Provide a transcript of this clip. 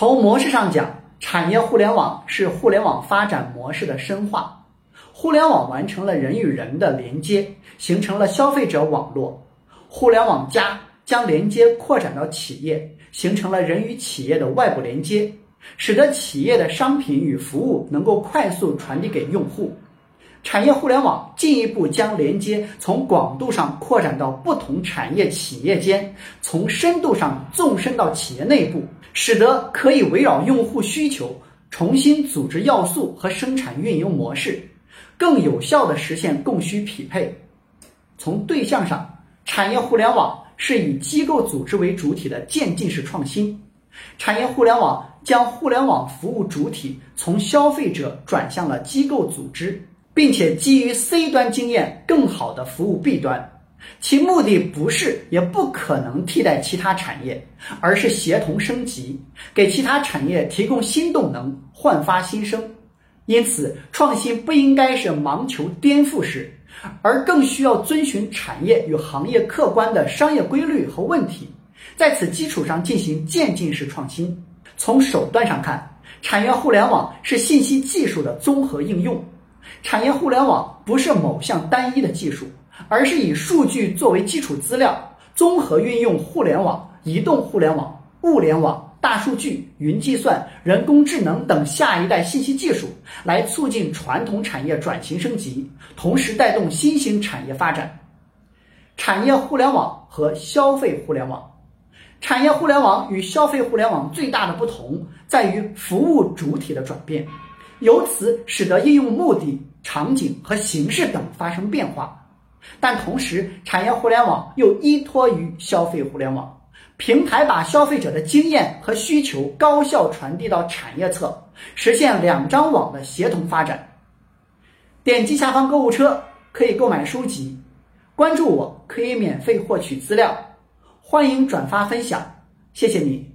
从模式上讲，产业互联网是互联网发展模式的深化。互联网完成了人与人的连接，形成了消费者网络。互联网加将连接扩展到企业，形成了人与企业的外部连接，使得企业的商品与服务能够快速传递给用户。产业互联网进一步将连接从广度上扩展到不同产业企业间，从深度上纵深到企业内部，使得可以围绕用户需求重新组织要素和生产运营模式，更有效地实现供需匹配。从对象上，产业互联网是以机构组织为主体的渐进式创新。产业互联网将互联网服务主体从消费者转向了机构组织。并且基于 C 端经验，更好的服务 B 端，其目的不是也不可能替代其他产业，而是协同升级，给其他产业提供新动能，焕发新生。因此，创新不应该是盲求颠覆式，而更需要遵循产业与行业客观的商业规律和问题，在此基础上进行渐进式创新。从手段上看，产业互联网是信息技术的综合应用。产业互联网不是某项单一的技术，而是以数据作为基础资料，综合运用互联网、移动互联网、物联网、大数据、云计算、人工智能等下一代信息技术，来促进传统产业转型升级，同时带动新兴产业发展。产业互联网和消费互联网，产业互联网与消费互联网最大的不同在于服务主体的转变。由此使得应用目的、场景和形式等发生变化，但同时，产业互联网又依托于消费互联网平台，把消费者的经验和需求高效传递到产业侧，实现两张网的协同发展。点击下方购物车可以购买书籍，关注我可以免费获取资料，欢迎转发分享，谢谢你。